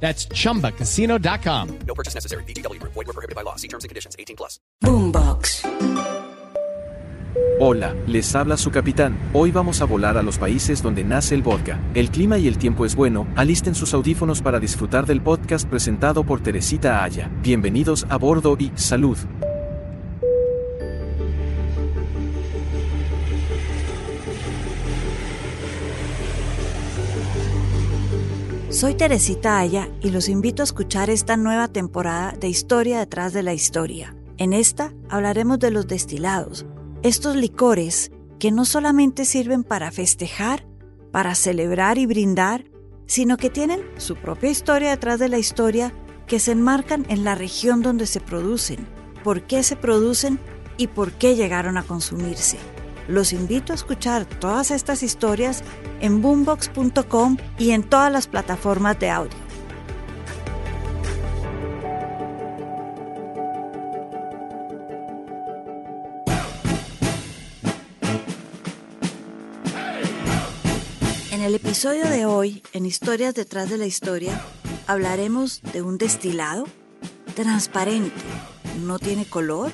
That's chumbacasino.com. No purchase necessary. BGW. Void were prohibited by law. See terms and conditions. 18 plus. Boombox. Hola, les habla su capitán. Hoy vamos a volar a los países donde nace el vodka. El clima y el tiempo es bueno, alisten sus audífonos para disfrutar del podcast presentado por Teresita Aya. Bienvenidos a bordo y salud. Soy Teresita Aya y los invito a escuchar esta nueva temporada de Historia detrás de la historia. En esta hablaremos de los destilados, estos licores que no solamente sirven para festejar, para celebrar y brindar, sino que tienen su propia historia detrás de la historia que se enmarcan en la región donde se producen, por qué se producen y por qué llegaron a consumirse. Los invito a escuchar todas estas historias en boombox.com y en todas las plataformas de audio. En el episodio de hoy, en Historias detrás de la historia, hablaremos de un destilado transparente. No tiene color,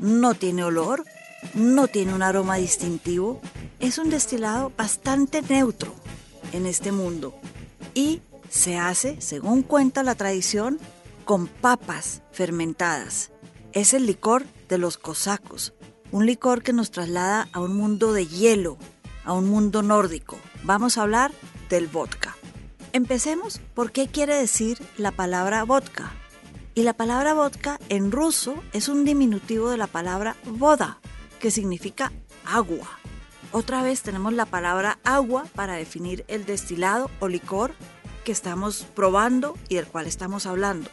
no tiene olor, no tiene un aroma distintivo. Es un destilado bastante neutro en este mundo y se hace, según cuenta la tradición, con papas fermentadas. Es el licor de los cosacos, un licor que nos traslada a un mundo de hielo, a un mundo nórdico. Vamos a hablar del vodka. Empecemos por qué quiere decir la palabra vodka. Y la palabra vodka en ruso es un diminutivo de la palabra voda, que significa agua. Otra vez tenemos la palabra agua para definir el destilado o licor que estamos probando y del cual estamos hablando.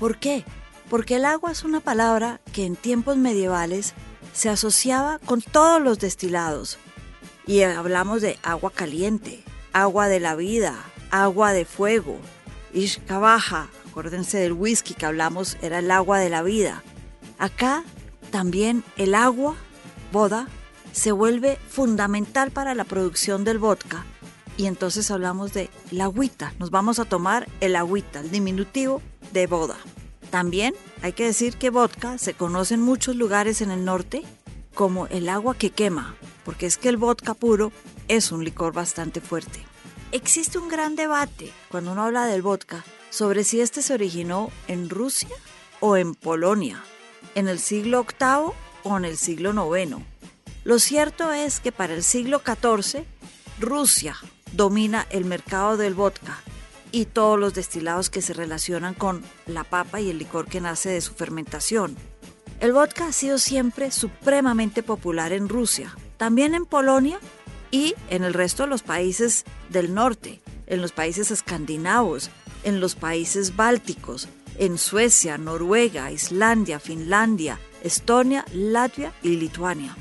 ¿Por qué? Porque el agua es una palabra que en tiempos medievales se asociaba con todos los destilados. Y hablamos de agua caliente, agua de la vida, agua de fuego, ishkabaja, acuérdense del whisky que hablamos, era el agua de la vida. Acá también el agua, boda, se vuelve fundamental para la producción del vodka. Y entonces hablamos de la agüita, nos vamos a tomar el agüita, el diminutivo de boda. También hay que decir que vodka se conoce en muchos lugares en el norte como el agua que quema, porque es que el vodka puro es un licor bastante fuerte. Existe un gran debate cuando uno habla del vodka sobre si este se originó en Rusia o en Polonia, en el siglo VIII en el siglo IX. Lo cierto es que para el siglo XIV, Rusia domina el mercado del vodka y todos los destilados que se relacionan con la papa y el licor que nace de su fermentación. El vodka ha sido siempre supremamente popular en Rusia, también en Polonia y en el resto de los países del norte, en los países escandinavos, en los países bálticos, en Suecia, Noruega, Islandia, Finlandia, Estonia, Latvia y Lituania.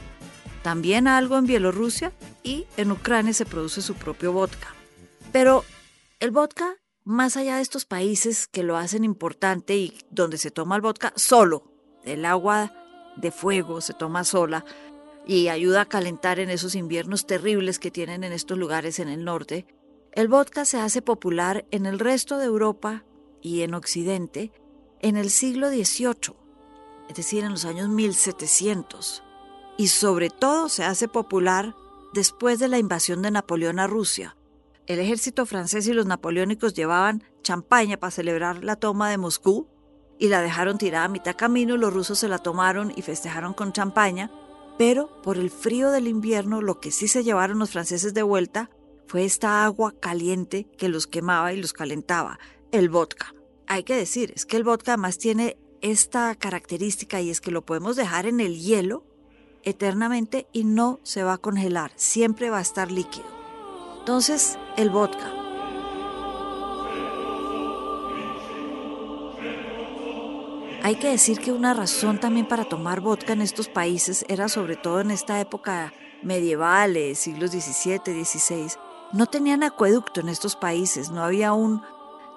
También algo en Bielorrusia y en Ucrania se produce su propio vodka. Pero el vodka, más allá de estos países que lo hacen importante y donde se toma el vodka solo, el agua de fuego se toma sola y ayuda a calentar en esos inviernos terribles que tienen en estos lugares en el norte, el vodka se hace popular en el resto de Europa y en Occidente en el siglo XVIII, es decir, en los años 1700. Y sobre todo se hace popular después de la invasión de Napoleón a Rusia. El ejército francés y los napoleónicos llevaban champaña para celebrar la toma de Moscú y la dejaron tirada a mitad camino, los rusos se la tomaron y festejaron con champaña, pero por el frío del invierno lo que sí se llevaron los franceses de vuelta fue esta agua caliente que los quemaba y los calentaba, el vodka. Hay que decir, es que el vodka además tiene esta característica y es que lo podemos dejar en el hielo eternamente y no se va a congelar, siempre va a estar líquido. Entonces, el vodka. Hay que decir que una razón también para tomar vodka en estos países era sobre todo en esta época medievales, siglos XVII, XVI, no tenían acueducto en estos países, no había un,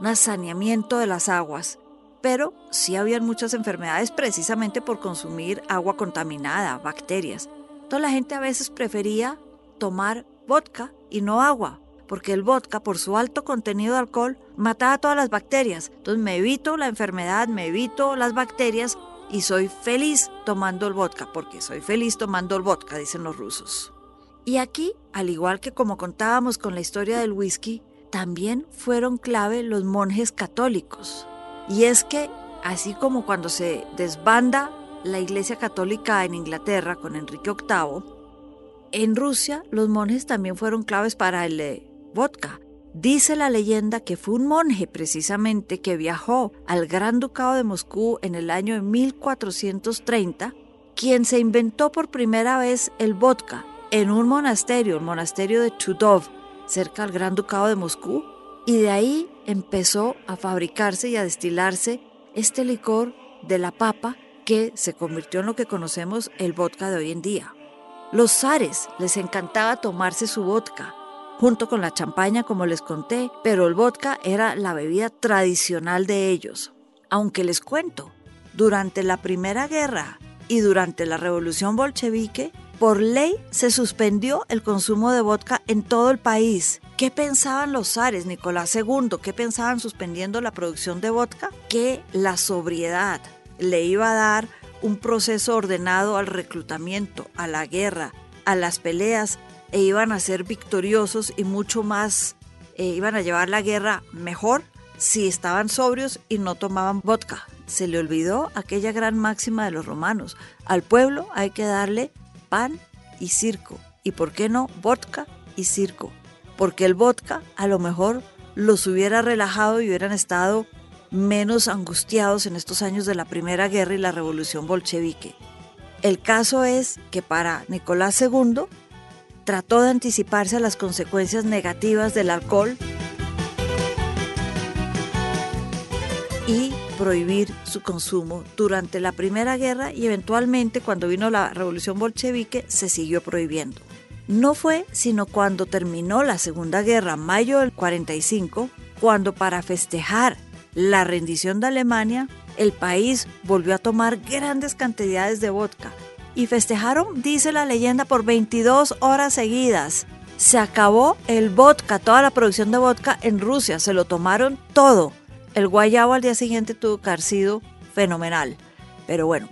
un saneamiento de las aguas, pero sí habían muchas enfermedades precisamente por consumir agua contaminada, bacterias. Entonces la gente a veces prefería tomar vodka y no agua, porque el vodka, por su alto contenido de alcohol, mataba todas las bacterias. Entonces me evito la enfermedad, me evito las bacterias y soy feliz tomando el vodka, porque soy feliz tomando el vodka, dicen los rusos. Y aquí, al igual que como contábamos con la historia del whisky, también fueron clave los monjes católicos. Y es que, así como cuando se desbanda la Iglesia Católica en Inglaterra con Enrique VIII, en Rusia los monjes también fueron claves para el eh, vodka. Dice la leyenda que fue un monje precisamente que viajó al Gran Ducado de Moscú en el año de 1430, quien se inventó por primera vez el vodka en un monasterio, el monasterio de Chudov, cerca del Gran Ducado de Moscú, y de ahí empezó a fabricarse y a destilarse este licor de la papa que se convirtió en lo que conocemos el vodka de hoy en día. Los zares les encantaba tomarse su vodka, junto con la champaña como les conté, pero el vodka era la bebida tradicional de ellos. Aunque les cuento, durante la Primera Guerra y durante la Revolución Bolchevique, por ley se suspendió el consumo de vodka en todo el país. ¿Qué pensaban los zares, Nicolás II? ¿Qué pensaban suspendiendo la producción de vodka? Que la sobriedad le iba a dar un proceso ordenado al reclutamiento, a la guerra, a las peleas e iban a ser victoriosos y mucho más, eh, iban a llevar la guerra mejor si estaban sobrios y no tomaban vodka. Se le olvidó aquella gran máxima de los romanos. Al pueblo hay que darle pan y circo. ¿Y por qué no vodka y circo? Porque el vodka a lo mejor los hubiera relajado y hubieran estado menos angustiados en estos años de la Primera Guerra y la Revolución Bolchevique. El caso es que para Nicolás II trató de anticiparse a las consecuencias negativas del alcohol y prohibir su consumo durante la Primera Guerra y eventualmente cuando vino la Revolución Bolchevique se siguió prohibiendo. No fue sino cuando terminó la Segunda Guerra, mayo del 45, cuando para festejar la rendición de Alemania, el país volvió a tomar grandes cantidades de vodka y festejaron, dice la leyenda, por 22 horas seguidas. Se acabó el vodka, toda la producción de vodka en Rusia, se lo tomaron todo. El guayabo al día siguiente tuvo que haber fenomenal. Pero bueno,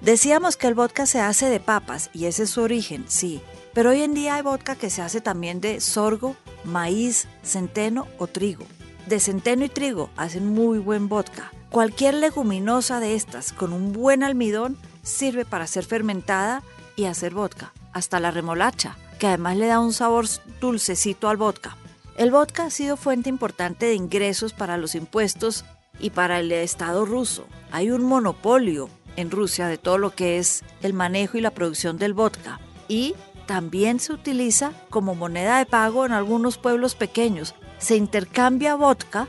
decíamos que el vodka se hace de papas y ese es su origen, sí. Pero hoy en día hay vodka que se hace también de sorgo, maíz, centeno o trigo. De centeno y trigo hacen muy buen vodka. Cualquier leguminosa de estas con un buen almidón sirve para ser fermentada y hacer vodka, hasta la remolacha, que además le da un sabor dulcecito al vodka. El vodka ha sido fuente importante de ingresos para los impuestos y para el Estado ruso. Hay un monopolio en Rusia de todo lo que es el manejo y la producción del vodka. Y también se utiliza como moneda de pago en algunos pueblos pequeños. Se intercambia vodka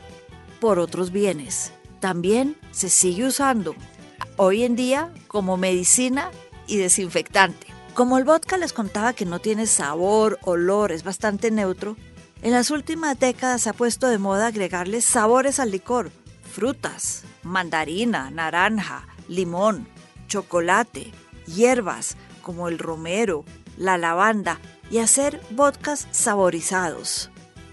por otros bienes. También se sigue usando hoy en día como medicina y desinfectante. Como el vodka les contaba que no tiene sabor, olor, es bastante neutro, en las últimas décadas se ha puesto de moda agregarle sabores al licor, frutas, mandarina, naranja, limón, chocolate, hierbas como el romero, la lavanda y hacer vodkas saborizados.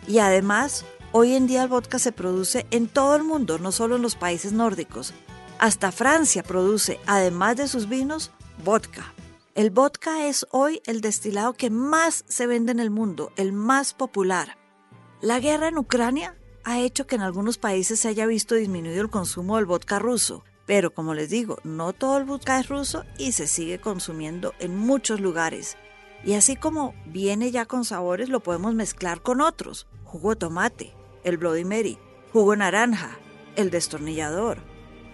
Y además, hoy en día el vodka se produce en todo el mundo, no solo en los países nórdicos. Hasta Francia produce, además de sus vinos, vodka. El vodka es hoy el destilado que más se vende en el mundo, el más popular. La guerra en Ucrania ha hecho que en algunos países se haya visto disminuido el consumo del vodka ruso, pero como les digo, no todo el vodka es ruso y se sigue consumiendo en muchos lugares. Y así como viene ya con sabores, lo podemos mezclar con otros. Jugo tomate, el Bloody Mary, jugo naranja, el destornillador.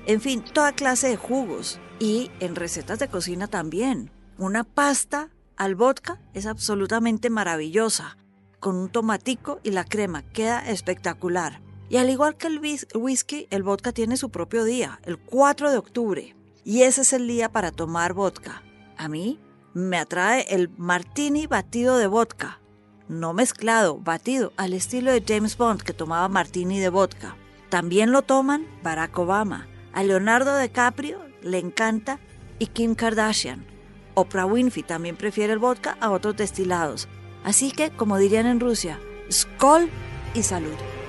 En fin, toda clase de jugos. Y en recetas de cocina también. Una pasta al vodka es absolutamente maravillosa. Con un tomatico y la crema queda espectacular. Y al igual que el whisky, el vodka tiene su propio día, el 4 de octubre. Y ese es el día para tomar vodka. A mí me atrae el martini batido de vodka. No mezclado, batido, al estilo de James Bond que tomaba martini de vodka. También lo toman Barack Obama. A Leonardo DiCaprio le encanta y Kim Kardashian. Oprah Winfrey también prefiere el vodka a otros destilados. Así que, como dirían en Rusia, skol y salud.